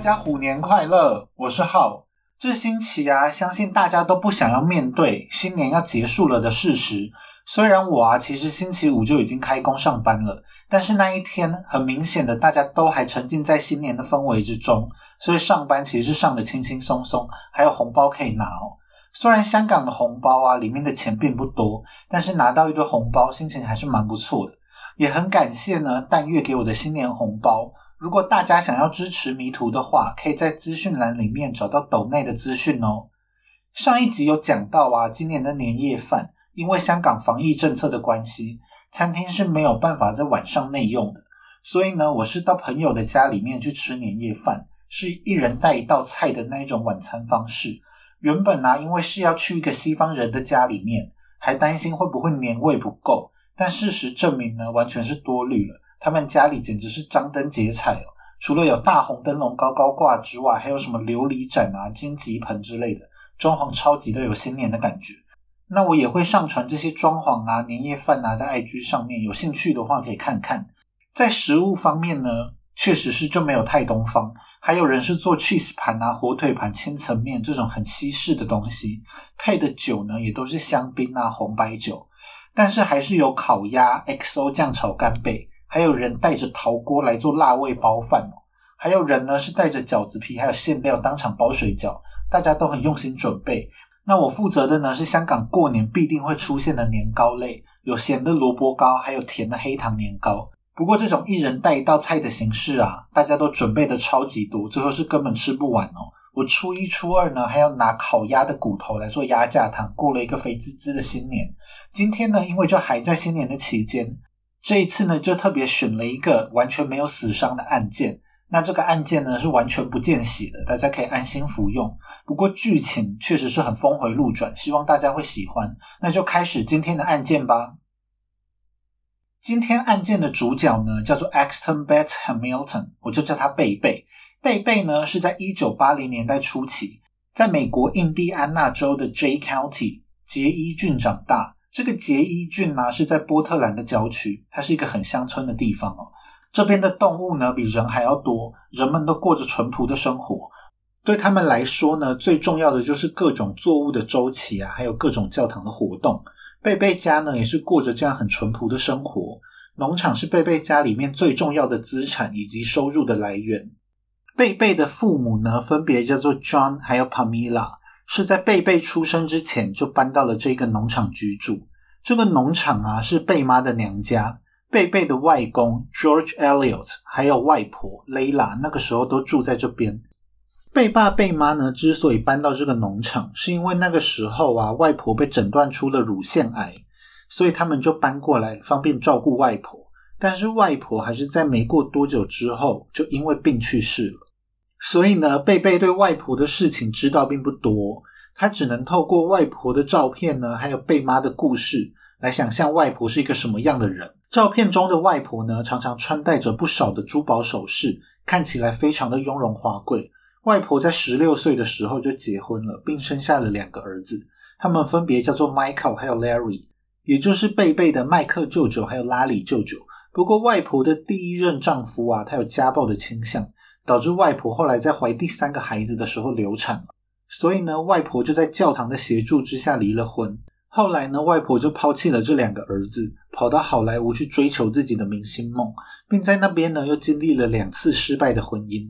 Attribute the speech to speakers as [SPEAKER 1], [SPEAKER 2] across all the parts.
[SPEAKER 1] 大家虎年快乐！我是浩。这星期啊，相信大家都不想要面对新年要结束了的事实。虽然我啊，其实星期五就已经开工上班了，但是那一天很明显的，大家都还沉浸在新年的氛围之中，所以上班其实是上的轻轻松松，还有红包可以拿哦。虽然香港的红包啊，里面的钱并不多，但是拿到一堆红包，心情还是蛮不错的。也很感谢呢，淡月给我的新年红包。如果大家想要支持迷途的话，可以在资讯栏里面找到斗内的资讯哦。上一集有讲到啊，今年的年夜饭，因为香港防疫政策的关系，餐厅是没有办法在晚上内用的，所以呢，我是到朋友的家里面去吃年夜饭，是一人带一道菜的那一种晚餐方式。原本呢，因为是要去一个西方人的家里面，还担心会不会年味不够，但事实证明呢，完全是多虑了。他们家里简直是张灯结彩哦！除了有大红灯笼高高挂之外，还有什么琉璃盏啊、金吉盆之类的，装潢超级的有新年的感觉。那我也会上传这些装潢啊、年夜饭啊在 IG 上面，有兴趣的话可以看看。在食物方面呢，确实是就没有太东方，还有人是做 cheese 盘啊、火腿盘、千层面这种很西式的东西，配的酒呢也都是香槟啊、红白酒，但是还是有烤鸭、XO 酱炒干贝。还有人带着陶锅来做辣味包饭哦，还有人呢是带着饺子皮还有馅料当场包水饺，大家都很用心准备。那我负责的呢是香港过年必定会出现的年糕类，有咸的萝卜糕，还有甜的黑糖年糕。不过这种一人带一道菜的形式啊，大家都准备的超级多，最后是根本吃不完哦。我初一初二呢还要拿烤鸭的骨头来做鸭架汤，过了一个肥滋滋的新年。今天呢，因为就还在新年的期间。这一次呢，就特别选了一个完全没有死伤的案件。那这个案件呢，是完全不见血的，大家可以安心服用。不过剧情确实是很峰回路转，希望大家会喜欢。那就开始今天的案件吧。今天案件的主角呢，叫做 Axton Bates Hamilton，我就叫他贝贝。贝贝呢，是在一九八零年代初期，在美国印第安纳州的 J County 杰伊郡长大。这个杰伊郡呢是在波特兰的郊区，它是一个很乡村的地方哦。这边的动物呢比人还要多，人们都过着淳朴的生活。对他们来说呢，最重要的就是各种作物的周期啊，还有各种教堂的活动。贝贝家呢也是过着这样很淳朴的生活。农场是贝贝家里面最重要的资产以及收入的来源。贝贝的父母呢分别叫做 John 还有 Pamela。是在贝贝出生之前就搬到了这个农场居住。这个农场啊是贝妈的娘家，贝贝的外公 George Elliot 还有外婆 Layla 那个时候都住在这边。贝爸贝妈呢之所以搬到这个农场，是因为那个时候啊外婆被诊断出了乳腺癌，所以他们就搬过来方便照顾外婆。但是外婆还是在没过多久之后就因为病去世了。所以呢，贝贝对外婆的事情知道并不多，他只能透过外婆的照片呢，还有贝妈的故事来想象外婆是一个什么样的人。照片中的外婆呢，常常穿戴着不少的珠宝首饰，看起来非常的雍容华贵。外婆在十六岁的时候就结婚了，并生下了两个儿子，他们分别叫做 Michael 还有 Larry，也就是贝贝的麦克舅舅还有拉里舅舅。不过外婆的第一任丈夫啊，他有家暴的倾向。导致外婆后来在怀第三个孩子的时候流产了，所以呢，外婆就在教堂的协助之下离了婚。后来呢，外婆就抛弃了这两个儿子，跑到好莱坞去追求自己的明星梦，并在那边呢又经历了两次失败的婚姻。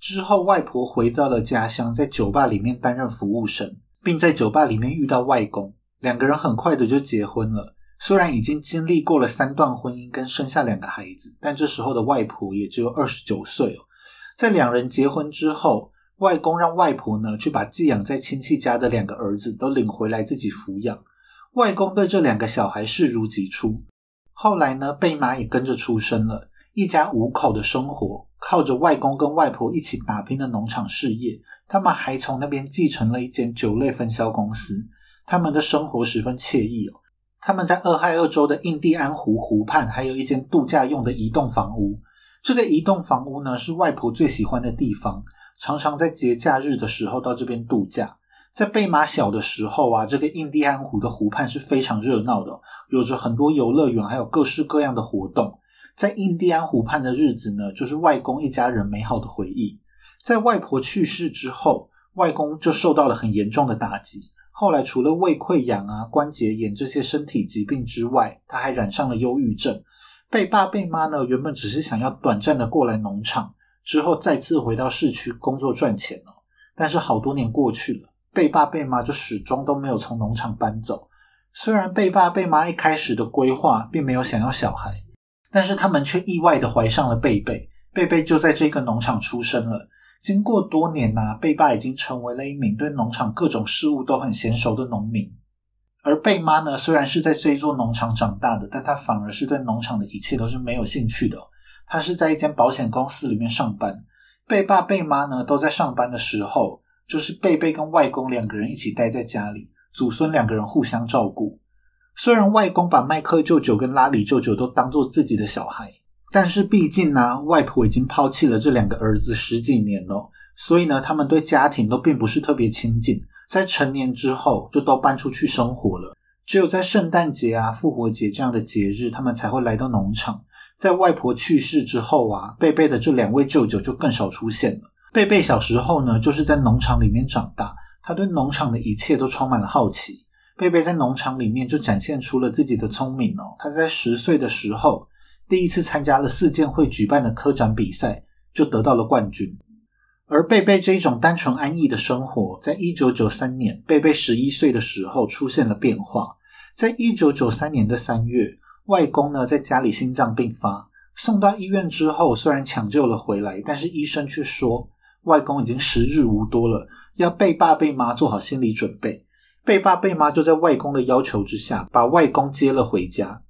[SPEAKER 1] 之后，外婆回到了家乡，在酒吧里面担任服务生，并在酒吧里面遇到外公，两个人很快的就结婚了。虽然已经经历过了三段婚姻跟生下两个孩子，但这时候的外婆也只有二十九岁哦。在两人结婚之后，外公让外婆呢去把寄养在亲戚家的两个儿子都领回来自己抚养。外公对这两个小孩视如己出。后来呢，贝妈也跟着出生了，一家五口的生活靠着外公跟外婆一起打拼的农场事业。他们还从那边继承了一间酒类分销公司。他们的生活十分惬意哦。他们在俄亥俄州的印第安湖湖畔还有一间度假用的移动房屋。这个移动房屋呢，是外婆最喜欢的地方，常常在节假日的时候到这边度假。在贝玛小的时候啊，这个印第安湖的湖畔是非常热闹的，有着很多游乐园，还有各式各样的活动。在印第安湖畔的日子呢，就是外公一家人美好的回忆。在外婆去世之后，外公就受到了很严重的打击。后来除了胃溃疡啊、关节炎这些身体疾病之外，他还染上了忧郁症。贝爸贝妈呢，原本只是想要短暂的过来农场，之后再次回到市区工作赚钱哦。但是好多年过去了，贝爸贝妈就始终都没有从农场搬走。虽然贝爸贝妈一开始的规划并没有想要小孩，但是他们却意外的怀上了贝贝。贝贝就在这个农场出生了。经过多年呐，贝爸已经成为了一名对农场各种事物都很娴熟的农民。而贝妈呢，虽然是在这一座农场长大的，但她反而是对农场的一切都是没有兴趣的。她是在一间保险公司里面上班。贝爸贝妈呢都在上班的时候，就是贝贝跟外公两个人一起待在家里，祖孙两个人互相照顾。虽然外公把麦克舅舅跟拉里舅舅都当做自己的小孩。但是毕竟呢，外婆已经抛弃了这两个儿子十几年了，所以呢，他们对家庭都并不是特别亲近。在成年之后，就都搬出去生活了。只有在圣诞节啊、复活节这样的节日，他们才会来到农场。在外婆去世之后啊，贝贝的这两位舅舅就更少出现了。贝贝小时候呢，就是在农场里面长大，他对农场的一切都充满了好奇。贝贝在农场里面就展现出了自己的聪明哦。他在十岁的时候。第一次参加了四建会举办的科展比赛，就得到了冠军。而贝贝这一种单纯安逸的生活，在一九九三年，贝贝十一岁的时候出现了变化。在一九九三年的三月，外公呢在家里心脏病发，送到医院之后，虽然抢救了回来，但是医生却说外公已经时日无多了，要贝爸贝妈做好心理准备。贝爸贝妈就在外公的要求之下，把外公接了回家。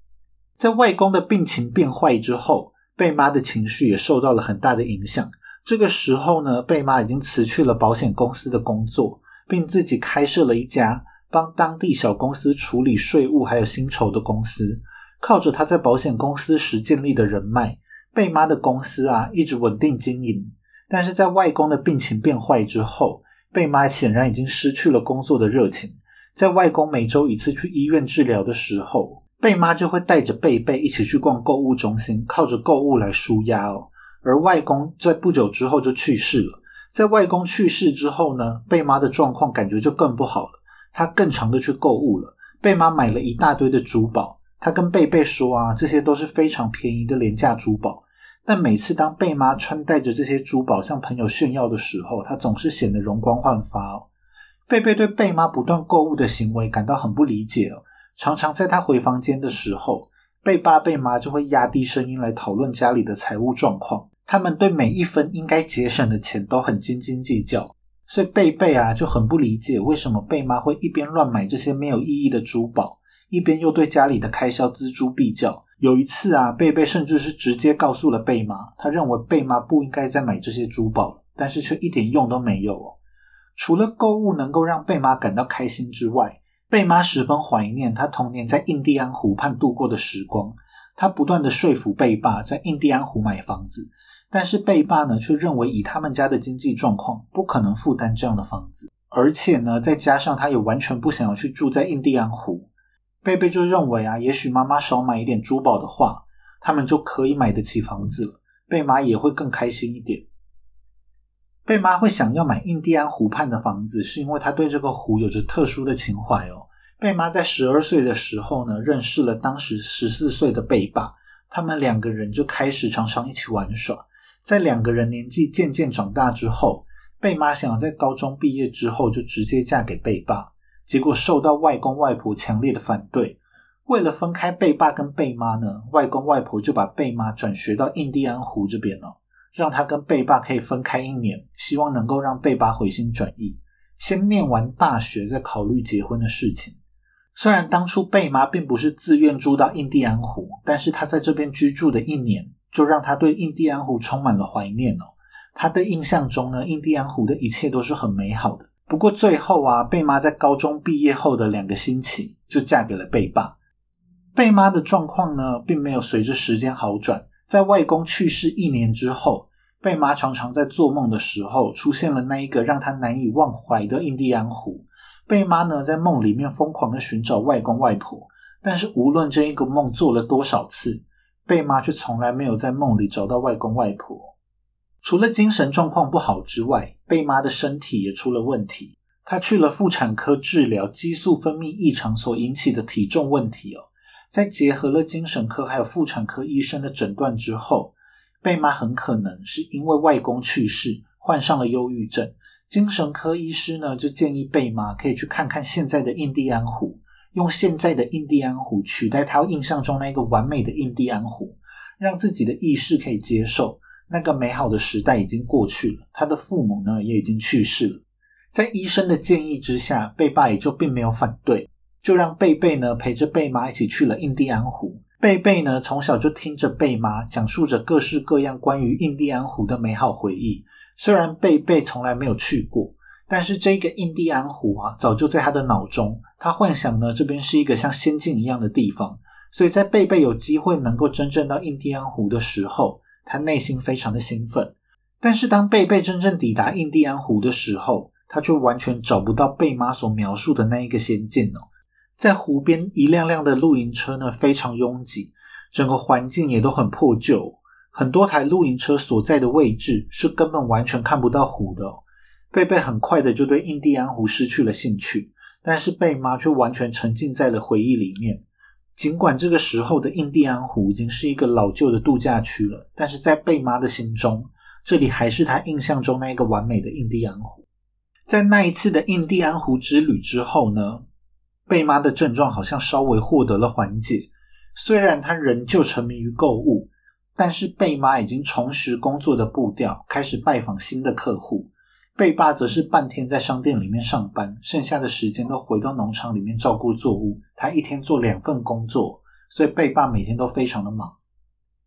[SPEAKER 1] 在外公的病情变坏之后，贝妈的情绪也受到了很大的影响。这个时候呢，贝妈已经辞去了保险公司的工作，并自己开设了一家帮当地小公司处理税务还有薪酬的公司。靠着他在保险公司时建立的人脉，贝妈的公司啊一直稳定经营。但是在外公的病情变坏之后，贝妈显然已经失去了工作的热情。在外公每周一次去医院治疗的时候，贝妈就会带着贝贝一起去逛购物中心，靠着购物来舒压哦。而外公在不久之后就去世了。在外公去世之后呢，贝妈的状况感觉就更不好了。她更常的去购物了。贝妈买了一大堆的珠宝，她跟贝贝说啊，这些都是非常便宜的廉价珠宝。但每次当贝妈穿戴着这些珠宝向朋友炫耀的时候，她总是显得容光焕发哦。贝贝对贝妈不断购物的行为感到很不理解。常常在她回房间的时候，贝爸贝妈就会压低声音来讨论家里的财务状况。他们对每一分应该节省的钱都很斤斤计较，所以贝贝啊就很不理解为什么贝妈会一边乱买这些没有意义的珠宝，一边又对家里的开销锱铢必较。有一次啊，贝贝甚至是直接告诉了贝妈，他认为贝妈不应该再买这些珠宝，但是却一点用都没有哦。除了购物能够让贝妈感到开心之外，贝妈十分怀念她童年在印第安湖畔度过的时光。她不断的说服贝爸在印第安湖买房子，但是贝爸呢却认为以他们家的经济状况不可能负担这样的房子，而且呢再加上他也完全不想要去住在印第安湖。贝贝就认为啊，也许妈妈少买一点珠宝的话，他们就可以买得起房子了，贝妈也会更开心一点。贝妈会想要买印第安湖畔的房子，是因为她对这个湖有着特殊的情怀哦。贝妈在十二岁的时候呢，认识了当时十四岁的贝爸，他们两个人就开始常常一起玩耍。在两个人年纪渐渐长大之后，贝妈想要在高中毕业之后就直接嫁给贝爸，结果受到外公外婆强烈的反对。为了分开贝爸跟贝妈呢，外公外婆就把贝妈转学到印第安湖这边了。让她跟贝爸可以分开一年，希望能够让贝爸回心转意，先念完大学再考虑结婚的事情。虽然当初贝妈并不是自愿住到印第安湖，但是她在这边居住的一年，就让她对印第安湖充满了怀念哦。他的印象中呢，印第安湖的一切都是很美好的。不过最后啊，贝妈在高中毕业后的两个星期就嫁给了贝爸。贝妈的状况呢，并没有随着时间好转。在外公去世一年之后，贝妈常常在做梦的时候出现了那一个让她难以忘怀的印第安湖。贝妈呢，在梦里面疯狂的寻找外公外婆，但是无论这一个梦做了多少次，贝妈却从来没有在梦里找到外公外婆。除了精神状况不好之外，贝妈的身体也出了问题。她去了妇产科治疗激素分泌异常所引起的体重问题哦。在结合了精神科还有妇产科医生的诊断之后，贝妈很可能是因为外公去世，患上了忧郁症。精神科医师呢就建议贝妈可以去看看现在的印第安湖，用现在的印第安湖取代他印象中那个完美的印第安湖，让自己的意识可以接受那个美好的时代已经过去了。他的父母呢也已经去世了。在医生的建议之下，贝爸也就并没有反对。就让贝贝呢陪着贝妈一起去了印第安湖。贝贝呢从小就听着贝妈讲述着各式各样关于印第安湖的美好回忆。虽然贝贝从来没有去过，但是这个印第安湖啊，早就在他的脑中。他幻想呢这边是一个像仙境一样的地方。所以在贝贝有机会能够真正到印第安湖的时候，他内心非常的兴奋。但是当贝贝真正抵达印第安湖的时候，他却完全找不到贝妈所描述的那一个仙境哦。在湖边，一辆辆的露营车呢非常拥挤，整个环境也都很破旧。很多台露营车所在的位置是根本完全看不到湖的。贝贝很快的就对印第安湖失去了兴趣，但是贝妈却完全沉浸在了回忆里面。尽管这个时候的印第安湖已经是一个老旧的度假区了，但是在贝妈的心中，这里还是她印象中那一个完美的印第安湖。在那一次的印第安湖之旅之后呢？贝妈的症状好像稍微获得了缓解，虽然她仍旧沉迷于购物，但是贝妈已经重拾工作的步调，开始拜访新的客户。贝爸则是半天在商店里面上班，剩下的时间都回到农场里面照顾作物。他一天做两份工作，所以贝爸每天都非常的忙。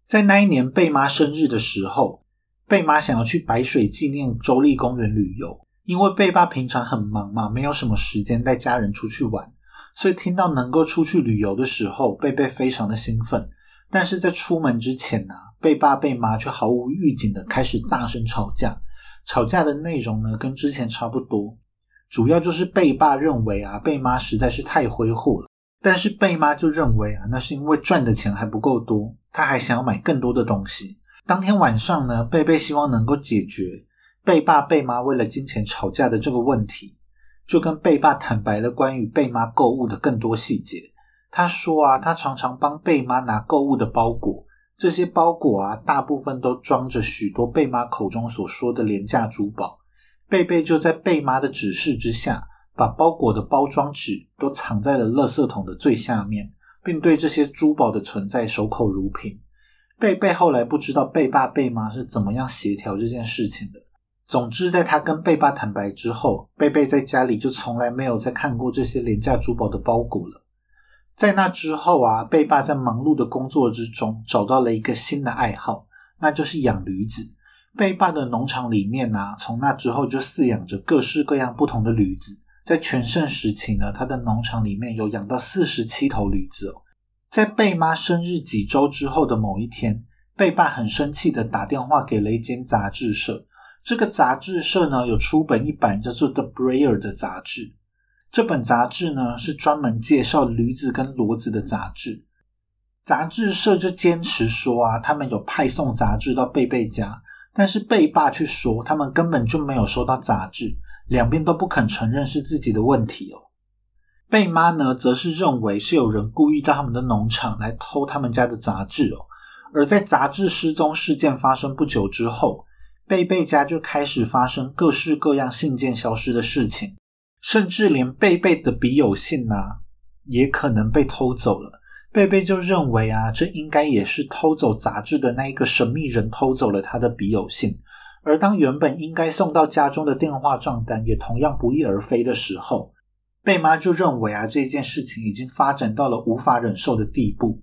[SPEAKER 1] 在那一年贝妈生日的时候，贝妈想要去白水纪念州立公园旅游，因为贝爸平常很忙嘛，没有什么时间带家人出去玩。所以听到能够出去旅游的时候，贝贝非常的兴奋。但是在出门之前呢，贝爸贝妈却毫无预警的开始大声吵架。吵架的内容呢，跟之前差不多，主要就是贝爸认为啊，贝妈实在是太挥霍了。但是贝妈就认为啊，那是因为赚的钱还不够多，他还想要买更多的东西。当天晚上呢，贝贝希望能够解决贝爸贝妈为了金钱吵架的这个问题。就跟贝爸坦白了关于贝妈购物的更多细节。他说啊，他常常帮贝妈拿购物的包裹，这些包裹啊，大部分都装着许多贝妈口中所说的廉价珠宝。贝贝就在贝妈的指示之下，把包裹的包装纸都藏在了垃圾桶的最下面，并对这些珠宝的存在守口如瓶。贝贝后来不知道贝爸贝妈是怎么样协调这件事情的。总之，在他跟贝爸坦白之后，贝贝在家里就从来没有再看过这些廉价珠宝的包裹了。在那之后啊，贝爸在忙碌的工作之中找到了一个新的爱好，那就是养驴子。贝爸的农场里面呢，从那之后就饲养着各式各样不同的驴子。在全盛时期呢，他的农场里面有养到四十七头驴子哦。在贝妈生日几周之后的某一天，贝爸很生气的打电话给了一间杂志社。这个杂志社呢有出本一版叫做《The Breer》的杂志，这本杂志呢是专门介绍驴子跟骡子的杂志。杂志社就坚持说啊，他们有派送杂志到贝贝家，但是贝爸却说他们根本就没有收到杂志，两边都不肯承认是自己的问题哦。贝妈呢则是认为是有人故意到他们的农场来偷他们家的杂志哦，而在杂志失踪事件发生不久之后。贝贝家就开始发生各式各样信件消失的事情，甚至连贝贝的笔友信啊，也可能被偷走了。贝贝就认为啊，这应该也是偷走杂志的那一个神秘人偷走了他的笔友信。而当原本应该送到家中的电话账单也同样不翼而飞的时候，贝妈就认为啊，这件事情已经发展到了无法忍受的地步。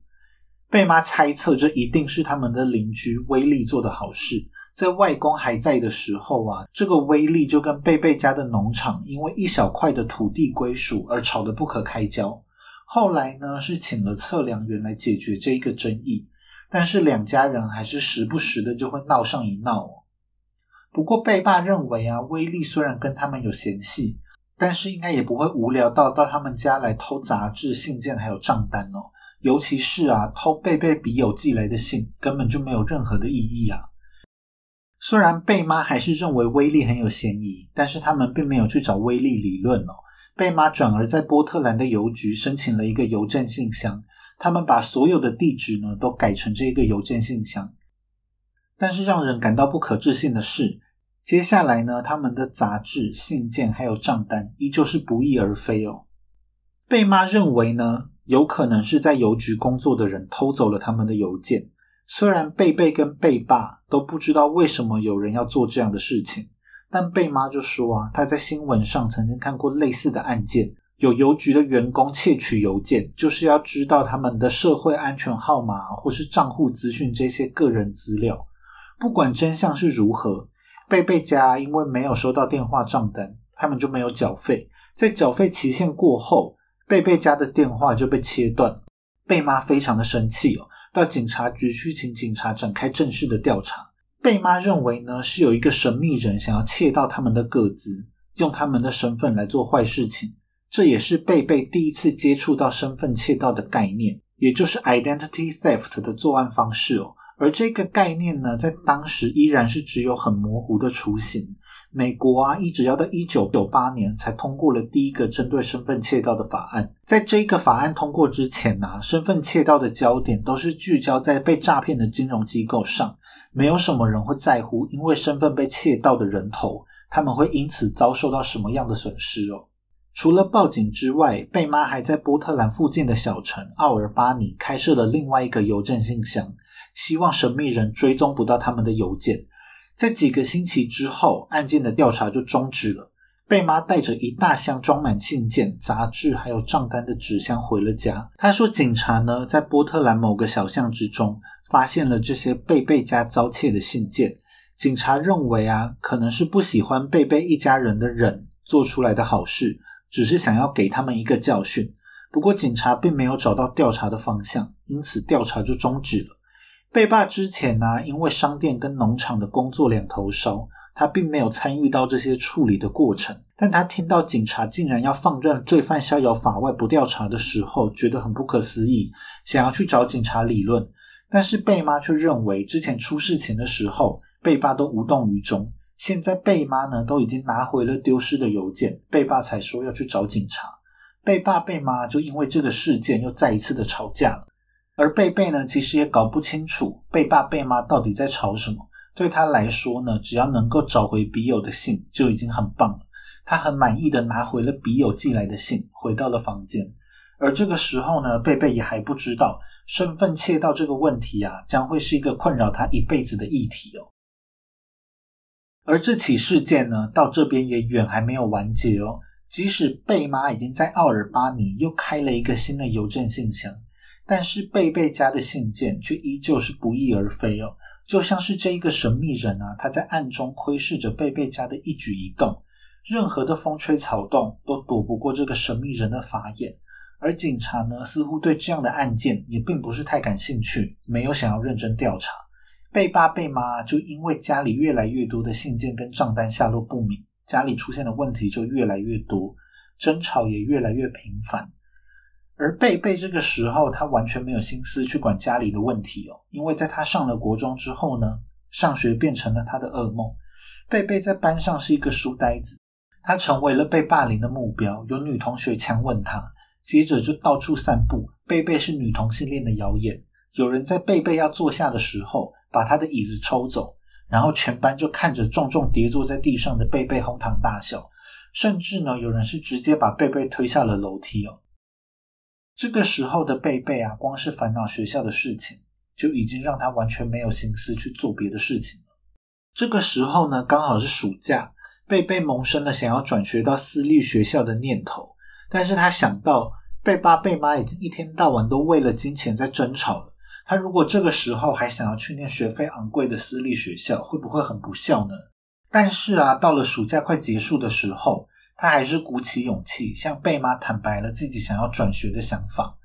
[SPEAKER 1] 贝妈猜测，这一定是他们的邻居威利做的好事。在外公还在的时候啊，这个威力就跟贝贝家的农场因为一小块的土地归属而吵得不可开交。后来呢，是请了测量员来解决这一个争议，但是两家人还是时不时的就会闹上一闹。不过贝爸认为啊，威力虽然跟他们有嫌隙，但是应该也不会无聊到到他们家来偷杂志、信件还有账单哦。尤其是啊，偷贝贝笔友寄来的信，根本就没有任何的意义啊。虽然贝妈还是认为威利很有嫌疑，但是他们并没有去找威利理论哦。贝妈转而在波特兰的邮局申请了一个邮政信箱，他们把所有的地址呢都改成这个邮件信箱。但是让人感到不可置信的是，接下来呢，他们的杂志、信件还有账单依旧是不翼而飞哦。贝妈认为呢，有可能是在邮局工作的人偷走了他们的邮件。虽然贝贝跟贝爸都不知道为什么有人要做这样的事情，但贝妈就说啊，她在新闻上曾经看过类似的案件，有邮局的员工窃取邮件，就是要知道他们的社会安全号码或是账户资讯这些个人资料。不管真相是如何，贝贝家因为没有收到电话账单，他们就没有缴费。在缴费期限过后，贝贝家的电话就被切断。贝妈非常的生气哦，到警察局去请警察展开正式的调查。贝妈认为呢，是有一个神秘人想要窃盗他们的个子，用他们的身份来做坏事情。这也是贝贝第一次接触到身份窃盗的概念，也就是 identity theft 的作案方式哦。而这个概念呢，在当时依然是只有很模糊的雏形。美国啊，一直要到一九九八年才通过了第一个针对身份窃盗的法案。在这个法案通过之前呢，身份窃盗的焦点都是聚焦在被诈骗的金融机构上，没有什么人会在乎因为身份被窃盗的人头，他们会因此遭受到什么样的损失哦。除了报警之外，贝妈还在波特兰附近的小城奥尔巴尼开设了另外一个邮政信箱。希望神秘人追踪不到他们的邮件。在几个星期之后，案件的调查就终止了。贝妈带着一大箱装满信件、杂志还有账单的纸箱回了家。他说：“警察呢，在波特兰某个小巷之中发现了这些贝贝家遭窃的信件。警察认为啊，可能是不喜欢贝贝一家人的人做出来的好事，只是想要给他们一个教训。不过，警察并没有找到调查的方向，因此调查就终止了。”贝爸之前呢，因为商店跟农场的工作两头烧，他并没有参与到这些处理的过程。但他听到警察竟然要放任罪犯逍遥法外不调查的时候，觉得很不可思议，想要去找警察理论。但是贝妈却认为，之前出事情的时候，贝爸都无动于衷。现在贝妈呢，都已经拿回了丢失的邮件，贝爸才说要去找警察。贝爸贝妈就因为这个事件又再一次的吵架了。而贝贝呢，其实也搞不清楚贝爸贝妈到底在吵什么。对他来说呢，只要能够找回笔友的信就已经很棒了。他很满意的拿回了笔友寄来的信，回到了房间。而这个时候呢，贝贝也还不知道身份窃盗这个问题啊，将会是一个困扰他一辈子的议题哦。而这起事件呢，到这边也远还没有完结哦。即使贝妈已经在奥尔巴尼又开了一个新的邮政信箱。但是贝贝家的信件却依旧是不翼而飞哦，就像是这一个神秘人啊，他在暗中窥视着贝贝家的一举一动，任何的风吹草动都躲不过这个神秘人的法眼。而警察呢，似乎对这样的案件也并不是太感兴趣，没有想要认真调查。贝爸贝妈就因为家里越来越多的信件跟账单下落不明，家里出现的问题就越来越多，争吵也越来越频繁。而贝贝这个时候，他完全没有心思去管家里的问题哦，因为在他上了国中之后呢，上学变成了他的噩梦。贝贝在班上是一个书呆子，他成为了被霸凌的目标，有女同学强吻他，接着就到处散布贝贝是女同性恋的谣言。有人在贝贝要坐下的时候，把他的椅子抽走，然后全班就看着重重跌坐在地上的贝贝哄堂大笑，甚至呢，有人是直接把贝贝推下了楼梯哦。这个时候的贝贝啊，光是烦恼学校的事情，就已经让他完全没有心思去做别的事情了。这个时候呢，刚好是暑假，贝贝萌生了想要转学到私立学校的念头。但是他想到贝爸贝妈已经一天到晚都为了金钱在争吵了，他如果这个时候还想要去念学费昂贵的私立学校，会不会很不孝呢？但是啊，到了暑假快结束的时候。他还是鼓起勇气向贝妈坦白了自己想要转学的想法。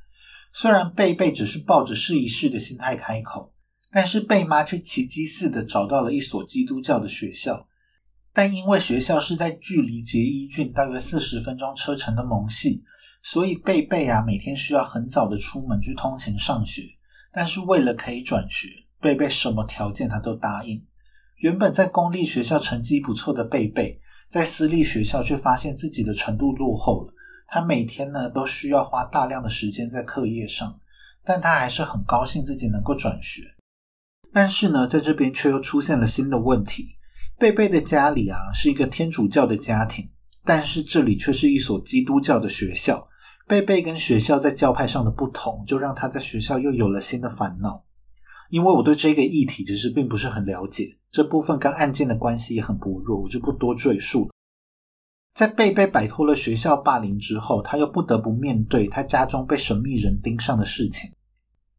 [SPEAKER 1] 虽然贝贝只是抱着试一试的心态开口，但是贝妈却奇迹似的找到了一所基督教的学校。但因为学校是在距离杰伊郡大约四十分钟车程的蒙系，所以贝贝啊每天需要很早的出门去通勤上学。但是为了可以转学，贝贝什么条件他都答应。原本在公立学校成绩不错的贝贝，在私立学校却发现自己的程度落后了。他每天呢都需要花大量的时间在课业上，但他还是很高兴自己能够转学。但是呢，在这边却又出现了新的问题。贝贝的家里啊是一个天主教的家庭，但是这里却是一所基督教的学校。贝贝跟学校在教派上的不同，就让他在学校又有了新的烦恼。因为我对这个议题其实并不是很了解，这部分跟案件的关系也很薄弱，我就不多赘述了。在贝贝摆脱了学校霸凌之后，他又不得不面对他家中被神秘人盯上的事情。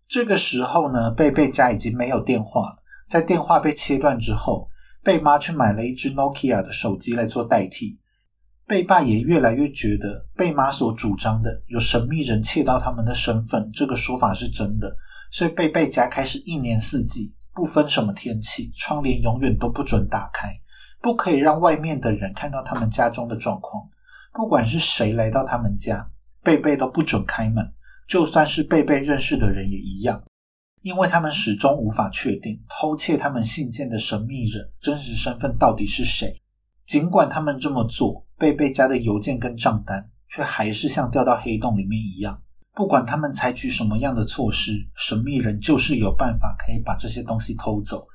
[SPEAKER 1] 这个时候呢，贝贝家已经没有电话了，在电话被切断之后，贝妈去买了一只 Nokia 的手机来做代替。贝爸也越来越觉得贝妈所主张的有神秘人窃盗他们的身份这个说法是真的，所以贝贝家开始一年四季不分什么天气，窗帘永远都不准打开，不可以让外面的人看到他们家中的状况。不管是谁来到他们家，贝贝都不准开门，就算是贝贝认识的人也一样，因为他们始终无法确定偷窃他们信件的神秘人真实身份到底是谁。尽管他们这么做，贝贝家的邮件跟账单却还是像掉到黑洞里面一样。不管他们采取什么样的措施，神秘人就是有办法可以把这些东西偷走。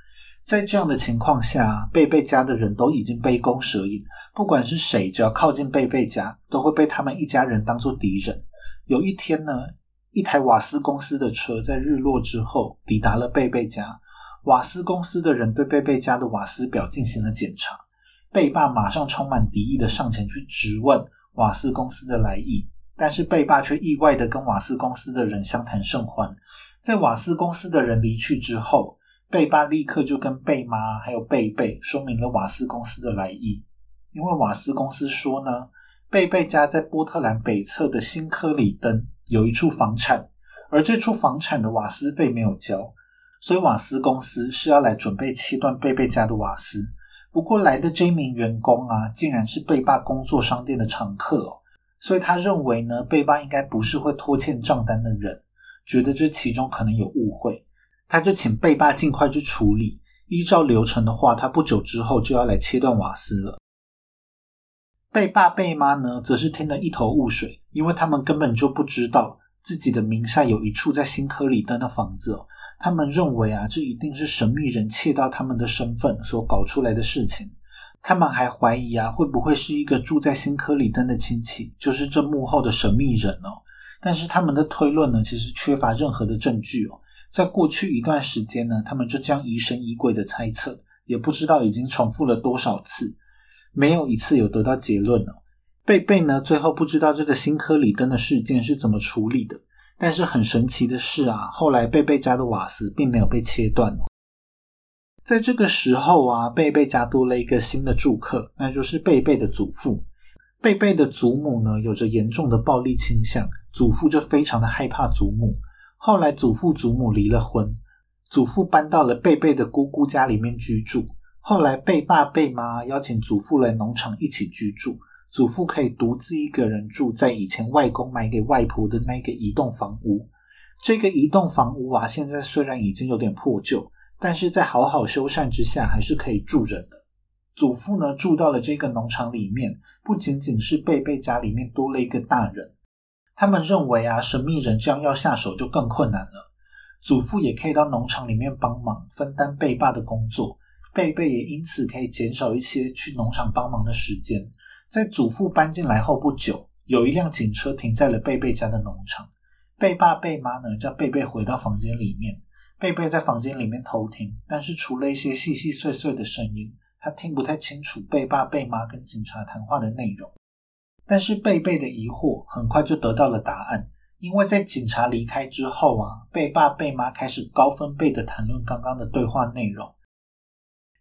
[SPEAKER 1] 在这样的情况下，贝贝家的人都已经杯弓蛇影。不管是谁，只要靠近贝贝家，都会被他们一家人当作敌人。有一天呢，一台瓦斯公司的车在日落之后抵达了贝贝家。瓦斯公司的人对贝贝家的瓦斯表进行了检查。贝爸马上充满敌意的上前去质问瓦斯公司的来意，但是贝爸却意外的跟瓦斯公司的人相谈甚欢。在瓦斯公司的人离去之后，贝爸立刻就跟贝妈还有贝贝说明了瓦斯公司的来意。因为瓦斯公司说呢，贝贝家在波特兰北侧的新科里登有一处房产，而这处房产的瓦斯费没有交，所以瓦斯公司是要来准备切断贝贝家的瓦斯。不过来的这名员工啊，竟然是贝爸工作商店的常客，所以他认为呢，贝爸应该不是会拖欠账单的人，觉得这其中可能有误会，他就请贝爸尽快去处理。依照流程的话，他不久之后就要来切断瓦斯了。贝爸贝妈呢，则是听得一头雾水，因为他们根本就不知道自己的名下有一处在新科里登的房子。他们认为啊，这一定是神秘人窃盗他们的身份所搞出来的事情。他们还怀疑啊，会不会是一个住在新科里登的亲戚，就是这幕后的神秘人哦？但是他们的推论呢，其实缺乏任何的证据哦。在过去一段时间呢，他们就将疑神疑鬼的猜测，也不知道已经重复了多少次，没有一次有得到结论哦。贝贝呢，最后不知道这个新科里登的事件是怎么处理的。但是很神奇的是啊，后来贝贝家的瓦斯并没有被切断哦。在这个时候啊，贝贝家多了一个新的住客，那就是贝贝的祖父。贝贝的祖母呢，有着严重的暴力倾向，祖父就非常的害怕祖母。后来祖父祖母离了婚，祖父搬到了贝贝的姑姑家里面居住。后来贝爸贝妈邀请祖父来农场一起居住。祖父可以独自一个人住在以前外公买给外婆的那个移动房屋。这个移动房屋啊，现在虽然已经有点破旧，但是在好好修缮之下，还是可以住人的。祖父呢，住到了这个农场里面，不仅仅是贝贝家里面多了一个大人，他们认为啊，神秘人这样要下手就更困难了。祖父也可以到农场里面帮忙，分担贝爸的工作，贝贝也因此可以减少一些去农场帮忙的时间。在祖父搬进来后不久，有一辆警车停在了贝贝家的农场。贝爸贝妈呢，叫贝贝回到房间里面。贝贝在房间里面偷听，但是除了一些细细碎碎的声音，他听不太清楚贝爸贝妈跟警察谈话的内容。但是贝贝的疑惑很快就得到了答案，因为在警察离开之后啊，贝爸贝妈开始高分贝的谈论刚刚的对话内容。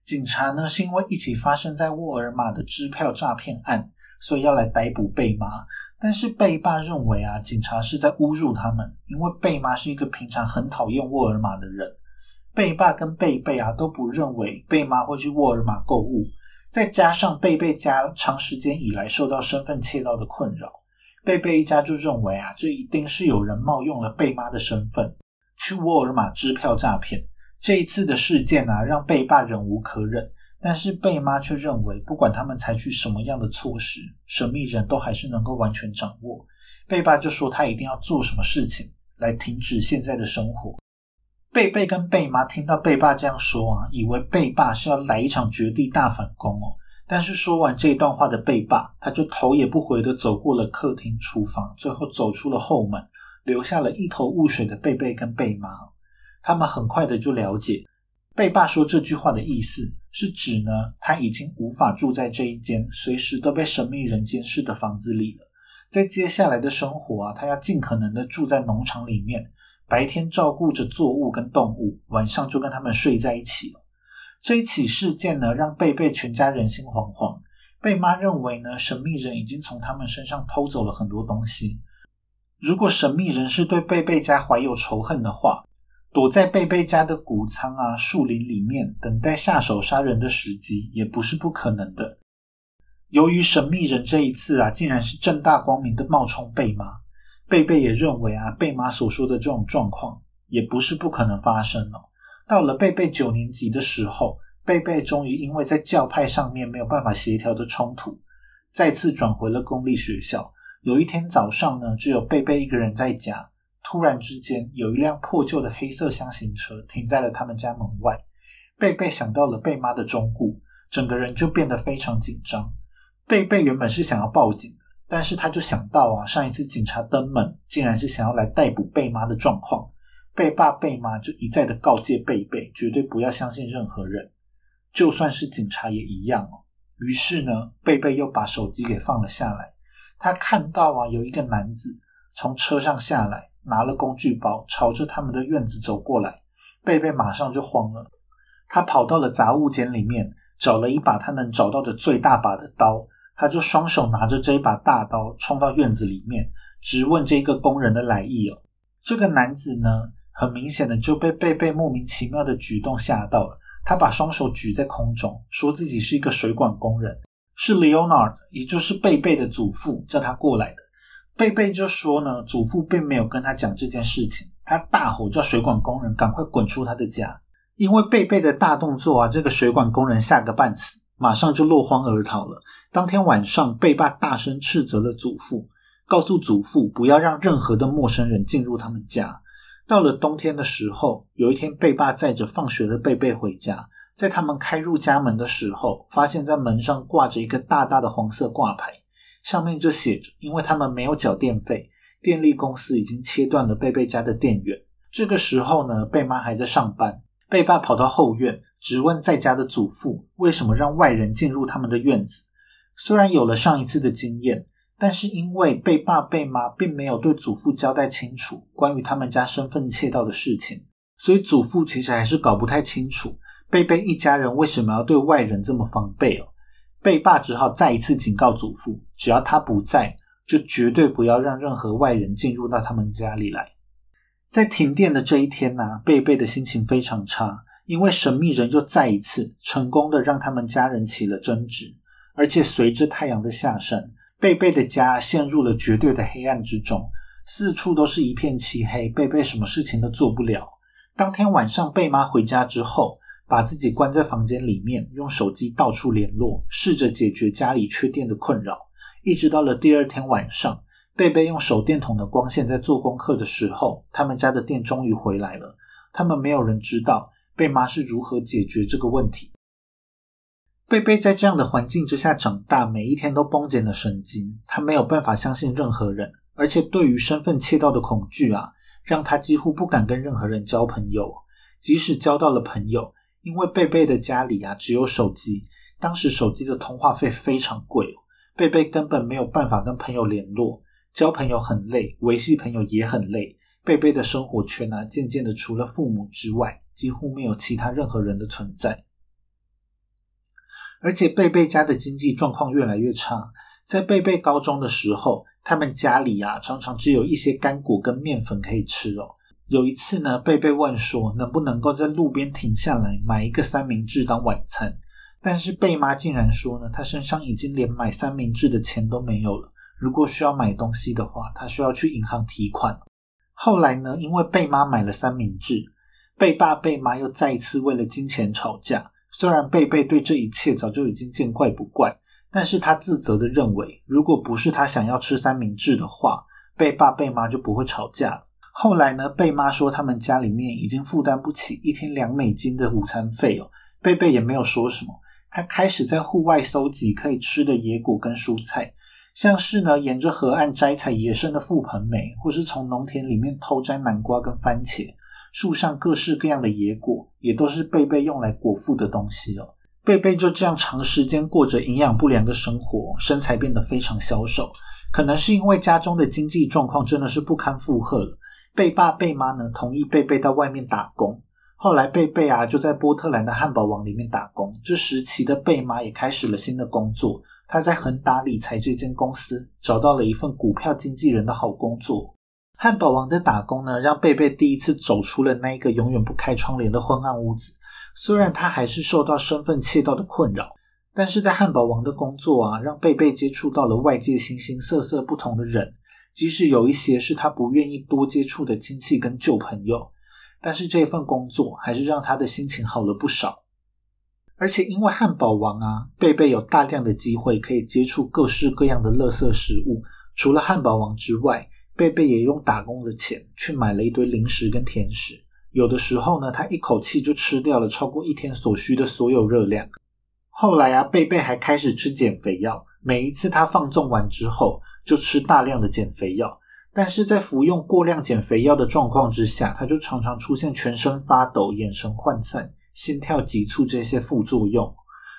[SPEAKER 1] 警察呢，是因为一起发生在沃尔玛的支票诈骗案，所以要来逮捕贝妈。但是贝爸认为啊，警察是在侮辱他们，因为贝妈是一个平常很讨厌沃尔玛的人。贝爸跟贝贝啊都不认为贝妈会去沃尔玛购物，再加上贝贝家长时间以来受到身份窃盗的困扰，贝贝一家就认为啊，这一定是有人冒用了贝妈的身份去沃尔玛支票诈骗。这一次的事件啊，让贝爸忍无可忍，但是贝妈却认为，不管他们采取什么样的措施，神秘人都还是能够完全掌握。贝爸就说他一定要做什么事情来停止现在的生活。贝贝跟贝妈听到贝爸这样说啊，以为贝爸是要来一场绝地大反攻哦。但是说完这一段话的贝爸，他就头也不回的走过了客厅、厨房，最后走出了后门，留下了一头雾水的贝贝跟贝妈。他们很快的就了解。贝爸说这句话的意思是指呢，他已经无法住在这一间随时都被神秘人监视的房子里了。在接下来的生活啊，他要尽可能的住在农场里面，白天照顾着作物跟动物，晚上就跟他们睡在一起了。这一起事件呢，让贝贝全家人心惶惶。贝妈认为呢，神秘人已经从他们身上偷走了很多东西。如果神秘人是对贝贝家怀有仇恨的话，躲在贝贝家的谷仓啊、树林里面，等待下手杀人的时机，也不是不可能的。由于神秘人这一次啊，竟然是正大光明的冒充贝妈，贝贝也认为啊，贝妈所说的这种状况，也不是不可能发生哦。到了贝贝九年级的时候，贝贝终于因为在教派上面没有办法协调的冲突，再次转回了公立学校。有一天早上呢，只有贝贝一个人在家。突然之间，有一辆破旧的黑色箱型车停在了他们家门外。贝贝想到了贝妈的忠固，整个人就变得非常紧张。贝贝原本是想要报警的，但是他就想到啊，上一次警察登门，竟然是想要来逮捕贝妈的状况。贝爸贝妈就一再的告诫贝贝，绝对不要相信任何人，就算是警察也一样哦。于是呢，贝贝又把手机给放了下来。他看到啊，有一个男子从车上下来。拿了工具包，朝着他们的院子走过来，贝贝马上就慌了。他跑到了杂物间里面，找了一把他能找到的最大把的刀，他就双手拿着这一把大刀，冲到院子里面，直问这个工人的来意哦。这个男子呢，很明显的就被贝贝莫名其妙的举动吓到了。他把双手举在空中，说自己是一个水管工人，是 Leonard，也就是贝贝的祖父叫他过来的。贝贝就说呢，祖父并没有跟他讲这件事情。他大吼叫水管工人赶快滚出他的家。因为贝贝的大动作啊，这个水管工人吓个半死，马上就落荒而逃了。当天晚上，贝爸大声斥责了祖父，告诉祖父不要让任何的陌生人进入他们家。到了冬天的时候，有一天，贝爸载着放学的贝贝回家，在他们开入家门的时候，发现在门上挂着一个大大的黄色挂牌。上面就写着，因为他们没有缴电费，电力公司已经切断了贝贝家的电源。这个时候呢，贝妈还在上班，贝爸跑到后院，质问在家的祖父为什么让外人进入他们的院子。虽然有了上一次的经验，但是因为贝爸贝妈并没有对祖父交代清楚关于他们家身份窃盗的事情，所以祖父其实还是搞不太清楚贝贝一家人为什么要对外人这么防备哦。贝爸只好再一次警告祖父，只要他不在，就绝对不要让任何外人进入到他们家里来。在停电的这一天呢，贝贝的心情非常差，因为神秘人又再一次成功的让他们家人起了争执，而且随着太阳的下山，贝贝的家陷入了绝对的黑暗之中，四处都是一片漆黑，贝贝什么事情都做不了。当天晚上，贝妈回家之后。把自己关在房间里面，用手机到处联络，试着解决家里缺电的困扰。一直到了第二天晚上，贝贝用手电筒的光线在做功课的时候，他们家的电终于回来了。他们没有人知道贝妈是如何解决这个问题。贝贝在这样的环境之下长大，每一天都绷紧了神经。他没有办法相信任何人，而且对于身份窃盗的恐惧啊，让他几乎不敢跟任何人交朋友。即使交到了朋友，因为贝贝的家里啊只有手机，当时手机的通话费非常贵哦，贝贝根本没有办法跟朋友联络，交朋友很累，维系朋友也很累。贝贝的生活圈啊，渐渐的除了父母之外，几乎没有其他任何人的存在。而且贝贝家的经济状况越来越差，在贝贝高中的时候，他们家里啊常常只有一些干果跟面粉可以吃哦。有一次呢，贝贝问说：“能不能够在路边停下来买一个三明治当晚餐？”但是贝妈竟然说呢，她身上已经连买三明治的钱都没有了。如果需要买东西的话，她需要去银行提款。后来呢，因为贝妈买了三明治，贝爸贝妈又再一次为了金钱吵架，虽然贝贝对这一切早就已经见怪不怪，但是他自责的认为，如果不是他想要吃三明治的话，贝爸贝妈就不会吵架。后来呢，贝妈说他们家里面已经负担不起一天两美金的午餐费哦。贝贝也没有说什么，他开始在户外搜集可以吃的野果跟蔬菜，像是呢沿着河岸摘采野生的覆盆梅，或是从农田里面偷摘南瓜跟番茄。树上各式各样的野果，也都是贝贝用来果腹的东西哦。贝贝就这样长时间过着营养不良的生活，身材变得非常消瘦。可能是因为家中的经济状况真的是不堪负荷了。贝爸贝妈呢同意贝贝到外面打工。后来贝贝啊就在波特兰的汉堡王里面打工。这时期的贝妈也开始了新的工作，她在恒达理财这间公司找到了一份股票经纪人的好工作。汉堡王的打工呢，让贝贝第一次走出了那一个永远不开窗帘的昏暗屋子。虽然他还是受到身份窃盗的困扰，但是在汉堡王的工作啊，让贝贝接触到了外界形形色色不同的人。即使有一些是他不愿意多接触的亲戚跟旧朋友，但是这份工作还是让他的心情好了不少。而且因为汉堡王啊，贝贝有大量的机会可以接触各式各样的垃圾食物。除了汉堡王之外，贝贝也用打工的钱去买了一堆零食跟甜食，有的时候呢，他一口气就吃掉了超过一天所需的所有热量。后来啊，贝贝还开始吃减肥药，每一次他放纵完之后，就吃大量的减肥药。但是在服用过量减肥药的状况之下，他就常常出现全身发抖、眼神涣散、心跳急促这些副作用。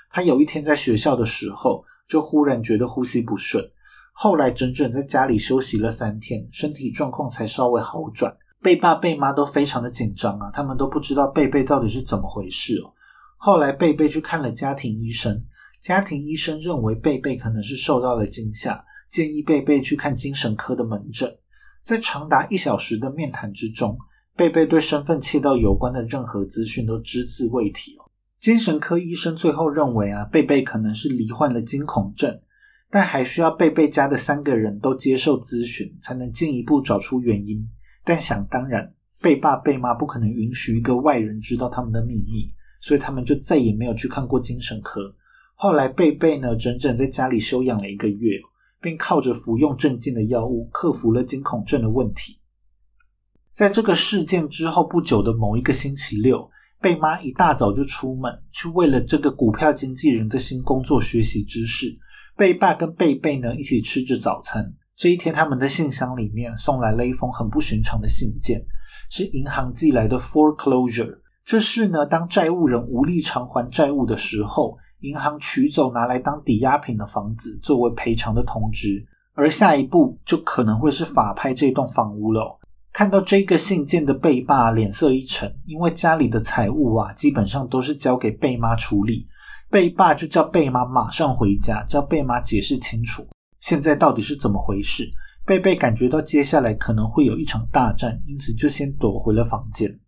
[SPEAKER 1] 他有一天在学校的时候，就忽然觉得呼吸不顺。后来整整在家里休息了三天，身体状况才稍微好转。贝爸贝妈都非常的紧张啊，他们都不知道贝贝到底是怎么回事哦。后来贝贝去看了家庭医生，家庭医生认为贝贝可能是受到了惊吓，建议贝贝去看精神科的门诊。在长达一小时的面谈之中，贝贝对身份窃盗有关的任何资讯都只字未提。精神科医生最后认为啊，贝贝可能是罹患了惊恐症。但还需要贝贝家的三个人都接受咨询，才能进一步找出原因。但想当然，贝爸贝妈不可能允许一个外人知道他们的秘密，所以他们就再也没有去看过精神科。后来贝贝呢，整整在家里休养了一个月，并靠着服用镇静的药物克服了惊恐症的问题。在这个事件之后不久的某一个星期六，贝妈一大早就出门去为了这个股票经纪人的新工作学习知识。贝爸跟贝贝呢一起吃着早餐。这一天，他们的信箱里面送来了一封很不寻常的信件，是银行寄来的 foreclosure。这是呢，当债务人无力偿还债务的时候，银行取走拿来当抵押品的房子作为赔偿的通知。而下一步就可能会是法拍这栋房屋了。看到这个信件的贝爸脸色一沉，因为家里的财务啊，基本上都是交给贝妈处理。贝爸就叫贝妈马上回家，叫贝妈解释清楚现在到底是怎么回事。贝贝感觉到接下来可能会有一场大战，因此就先躲回了房间。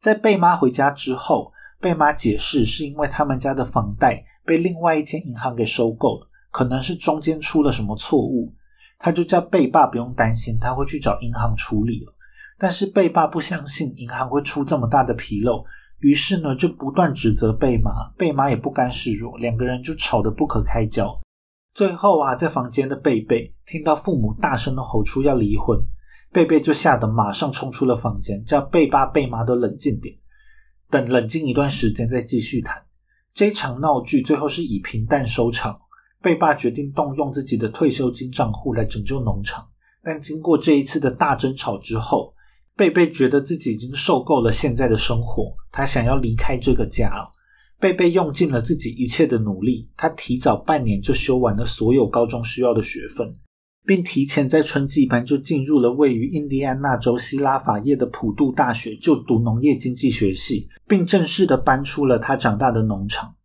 [SPEAKER 1] 在贝妈回家之后，贝妈解释是因为他们家的房贷被另外一间银行给收购了，可能是中间出了什么错误。他就叫贝爸不用担心，他会去找银行处理了。但是贝爸不相信银行会出这么大的纰漏。于是呢，就不断指责贝妈，贝妈也不甘示弱，两个人就吵得不可开交。最后啊，在房间的贝贝听到父母大声的吼出要离婚，贝贝就吓得马上冲出了房间，叫贝爸贝妈都冷静点，等冷静一段时间再继续谈。这场闹剧最后是以平淡收场。贝爸决定动用自己的退休金账户来拯救农场，但经过这一次的大争吵之后。贝贝觉得自己已经受够了现在的生活，他想要离开这个家。贝贝用尽了自己一切的努力，他提早半年就修完了所有高中需要的学分，并提前在春季班就进入了位于印第安纳州西拉法叶的普渡大学就读农业经济学系，并正式的搬出了他长大的农场。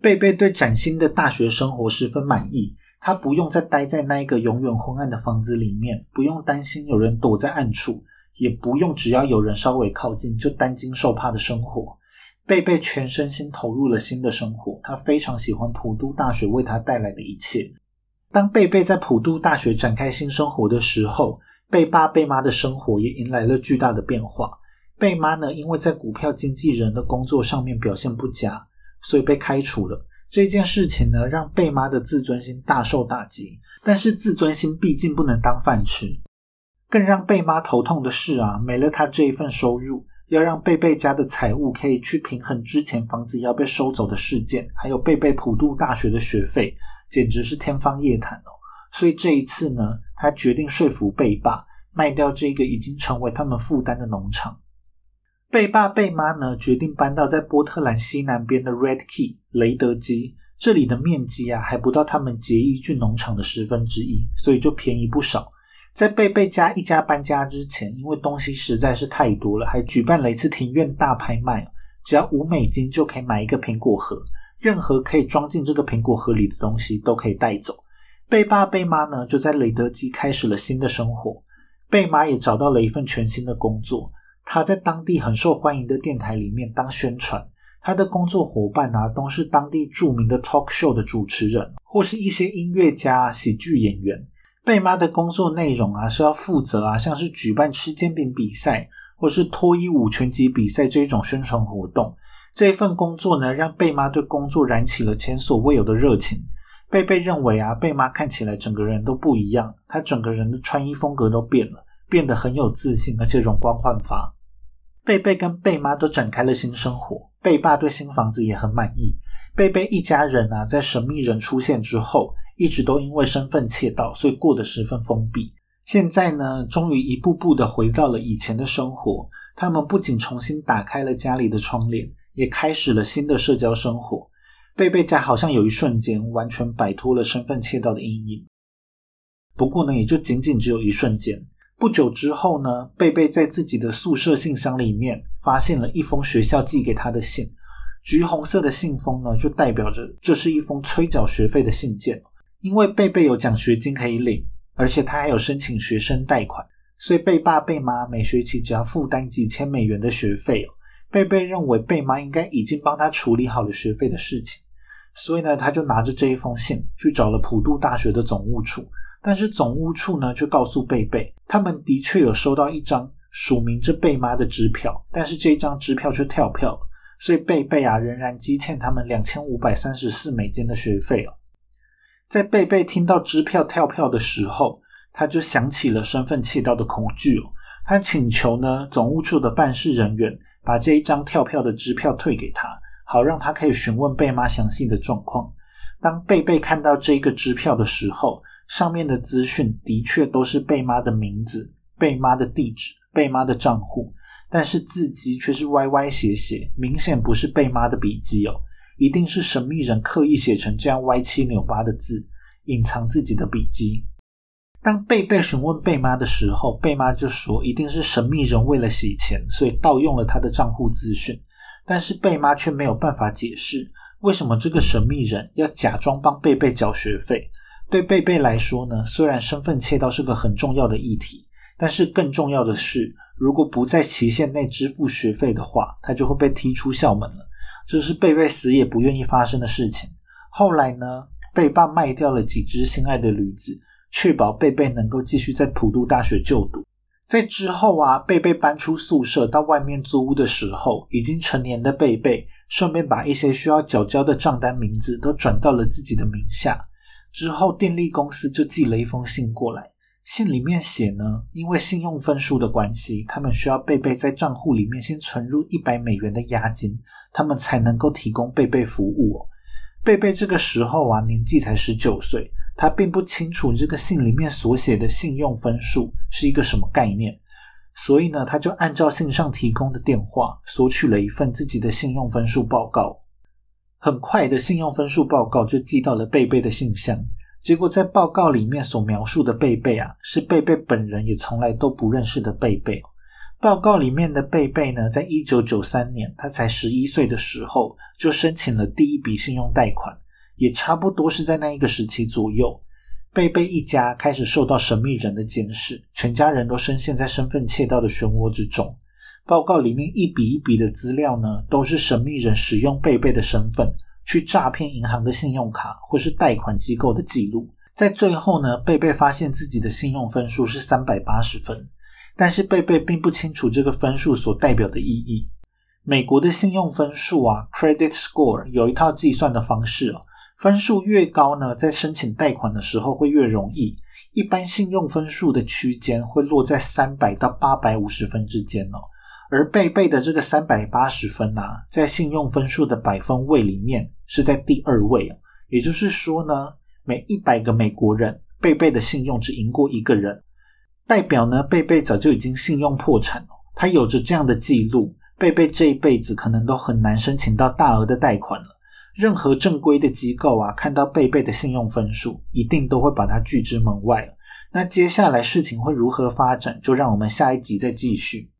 [SPEAKER 1] 贝贝对崭新的大学生活十分满意。他不用再待在那一个永远昏暗的房子里面，不用担心有人躲在暗处，也不用只要有人稍微靠近就担惊受怕的生活。贝贝全身心投入了新的生活，他非常喜欢普渡大学为他带来的一切。当贝贝在普渡大学展开新生活的时候，贝爸贝妈的生活也迎来了巨大的变化。贝妈呢，因为在股票经纪人的工作上面表现不佳，所以被开除了。这件事情呢，让贝妈的自尊心大受打击。但是自尊心毕竟不能当饭吃。更让贝妈头痛的是啊，没了她这一份收入，要让贝贝家的财务可以去平衡之前房子要被收走的事件，还有贝贝普渡大学的学费，简直是天方夜谭哦。所以这一次呢，他决定说服贝爸卖掉这个已经成为他们负担的农场。贝爸贝妈呢，决定搬到在波特兰西南边的 Red Key 雷德基，这里的面积啊还不到他们杰伊郡农场的十分之一，所以就便宜不少。在贝贝家一家搬家之前，因为东西实在是太多了，还举办了一次庭院大拍卖，只要五美金就可以买一个苹果盒，任何可以装进这个苹果盒里的东西都可以带走。贝爸贝妈呢就在雷德基开始了新的生活，贝妈也找到了一份全新的工作。她在当地很受欢迎的电台里面当宣传，她的工作伙伴啊都是当地著名的 talk show 的主持人，或是一些音乐家、喜剧演员。贝妈的工作内容啊是要负责啊，像是举办吃煎饼比赛，或是脱衣舞拳击比赛这一种宣传活动。这一份工作呢，让贝妈对工作燃起了前所未有的热情。贝贝认为啊，贝妈看起来整个人都不一样，她整个人的穿衣风格都变了，变得很有自信，而且容光焕发。贝贝跟贝妈都展开了新生活，贝爸对新房子也很满意。贝贝一家人啊，在神秘人出现之后，一直都因为身份窃盗，所以过得十分封闭。现在呢，终于一步步的回到了以前的生活。他们不仅重新打开了家里的窗帘，也开始了新的社交生活。贝贝家好像有一瞬间完全摆脱了身份窃盗的阴影。不过呢，也就仅仅只有一瞬间。不久之后呢，贝贝在自己的宿舍信箱里面发现了一封学校寄给他的信，橘红色的信封呢，就代表着这是一封催缴学费的信件。因为贝贝有奖学金可以领，而且他还有申请学生贷款，所以贝爸贝妈每学期只要负担几千美元的学费哦。贝贝认为贝妈应该已经帮他处理好了学费的事情，所以呢，他就拿着这一封信去找了普渡大学的总务处。但是总务处呢，却告诉贝贝，他们的确有收到一张署名着贝妈的支票，但是这张支票却跳票了，所以贝贝啊，仍然积欠他们两千五百三十四美金的学费哦。在贝贝听到支票跳票的时候，他就想起了身份窃盗的恐惧哦。他请求呢，总务处的办事人员把这一张跳票的支票退给他，好让他可以询问贝妈详细的状况。当贝贝看到这个支票的时候，上面的资讯的确都是贝妈的名字、贝妈的地址、贝妈的账户，但是字迹却是歪歪斜斜，明显不是贝妈的笔迹哦，一定是神秘人刻意写成这样歪七扭八的字，隐藏自己的笔迹。当贝贝询问贝妈的时候，贝妈就说一定是神秘人为了洗钱，所以盗用了他的账户资讯，但是贝妈却没有办法解释为什么这个神秘人要假装帮贝贝缴学费。对贝贝来说呢，虽然身份窃盗是个很重要的议题，但是更重要的是，如果不在期限内支付学费的话，他就会被踢出校门了。这是贝贝死也不愿意发生的事情。后来呢，贝爸卖掉了几只心爱的驴子，确保贝贝能够继续在普渡大学就读。在之后啊，贝贝搬出宿舍到外面租屋的时候，已经成年的贝贝顺便把一些需要缴交的账单名字都转到了自己的名下。之后，电力公司就寄了一封信过来。信里面写呢，因为信用分数的关系，他们需要贝贝在账户里面先存入一百美元的押金，他们才能够提供贝贝服务。哦。贝贝这个时候啊，年纪才十九岁，他并不清楚这个信里面所写的信用分数是一个什么概念，所以呢，他就按照信上提供的电话索取了一份自己的信用分数报告。很快的信用分数报告就寄到了贝贝的信箱，结果在报告里面所描述的贝贝啊，是贝贝本人也从来都不认识的贝贝。报告里面的贝贝呢，在一九九三年他才十一岁的时候，就申请了第一笔信用贷款，也差不多是在那一个时期左右，贝贝一家开始受到神秘人的监视，全家人都深陷在身份窃盗的漩涡之中。报告里面一笔一笔的资料呢，都是神秘人使用贝贝的身份去诈骗银行的信用卡或是贷款机构的记录。在最后呢，贝贝发现自己的信用分数是三百八十分，但是贝贝并不清楚这个分数所代表的意义。美国的信用分数啊，credit score 有一套计算的方式哦，分数越高呢，在申请贷款的时候会越容易。一般信用分数的区间会落在三百到八百五十分之间哦。而贝贝的这个三百八十分啊，在信用分数的百分位里面是在第二位啊。也就是说呢，每一百个美国人，贝贝的信用只赢过一个人，代表呢，贝贝早就已经信用破产了。他有着这样的记录。贝贝这一辈子可能都很难申请到大额的贷款了。任何正规的机构啊，看到贝贝的信用分数，一定都会把他拒之门外。那接下来事情会如何发展，就让我们下一集再继续。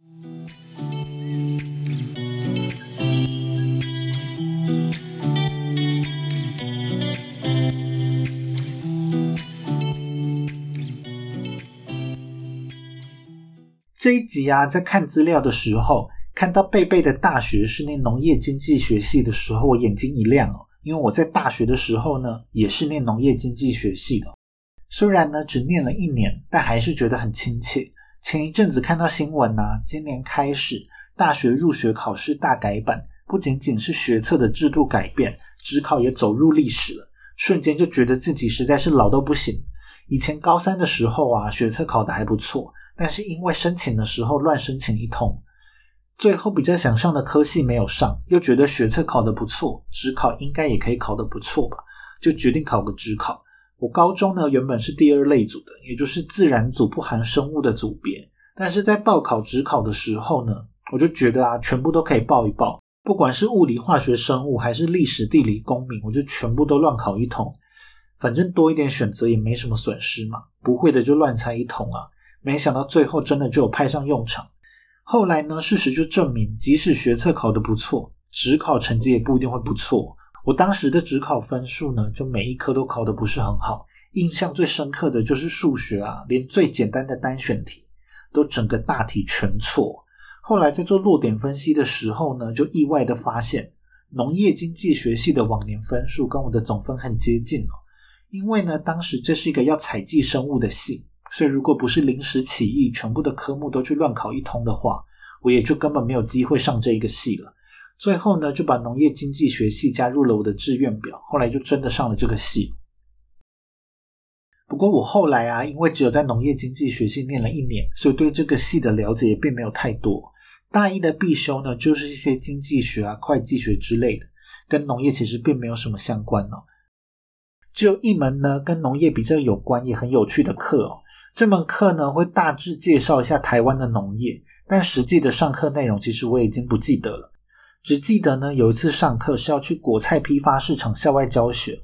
[SPEAKER 1] 这一集啊，在看资料的时候。看到贝贝的大学是念农业经济学系的时候，我眼睛一亮哦，因为我在大学的时候呢，也是念农业经济学系的。虽然呢只念了一年，但还是觉得很亲切。前一阵子看到新闻呢，今年开始大学入学考试大改版，不仅仅是学测的制度改变，职考也走入历史了。瞬间就觉得自己实在是老到不行。以前高三的时候啊，学测考的还不错，但是因为申请的时候乱申请一通。最后比较想上的科系没有上，又觉得学测考得不错，职考应该也可以考得不错吧，就决定考个职考。我高中呢原本是第二类组的，也就是自然组不含生物的组别，但是在报考职考的时候呢，我就觉得啊，全部都可以报一报，不管是物理、化学、生物，还是历史、地理、公民，我就全部都乱考一通，反正多一点选择也没什么损失嘛，不会的就乱猜一通啊。没想到最后真的就有派上用场。后来呢？事实就证明，即使学测考得不错，职考成绩也不一定会不错。我当时的职考分数呢，就每一科都考得不是很好。印象最深刻的就是数学啊，连最简单的单选题都整个大题全错。后来在做落点分析的时候呢，就意外的发现，农业经济学系的往年分数跟我的总分很接近哦。因为呢，当时这是一个要采集生物的系。所以，如果不是临时起意，全部的科目都去乱考一通的话，我也就根本没有机会上这一个系了。最后呢，就把农业经济学系加入了我的志愿表，后来就真的上了这个系。不过我后来啊，因为只有在农业经济学系念了一年，所以对这个系的了解也并没有太多。大一的必修呢，就是一些经济学啊、会计学之类的，跟农业其实并没有什么相关哦。只有一门呢，跟农业比较有关也很有趣的课哦。这门课呢会大致介绍一下台湾的农业，但实际的上课内容其实我已经不记得了，只记得呢有一次上课是要去果菜批发市场校外教学，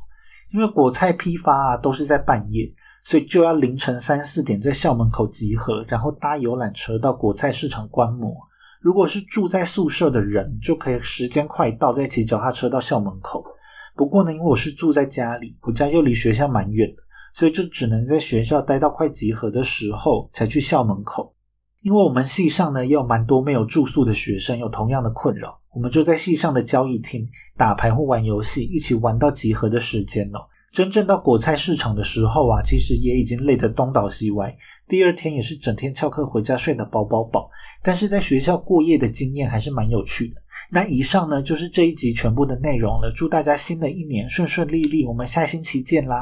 [SPEAKER 1] 因为果菜批发啊都是在半夜，所以就要凌晨三四点在校门口集合，然后搭游览车到果菜市场观摩。如果是住在宿舍的人，就可以时间快到再骑脚踏车到校门口。不过呢，因为我是住在家里，我家又离学校蛮远的。所以就只能在学校待到快集合的时候才去校门口，因为我们系上呢也有蛮多没有住宿的学生有同样的困扰，我们就在系上的交易厅打牌或玩游戏，一起玩到集合的时间了。真正到果菜市场的时候啊，其实也已经累得东倒西歪，第二天也是整天翘课回家睡得饱饱饱。但是在学校过夜的经验还是蛮有趣的。那以上呢就是这一集全部的内容了，祝大家新的一年顺顺利利，我们下星期见啦！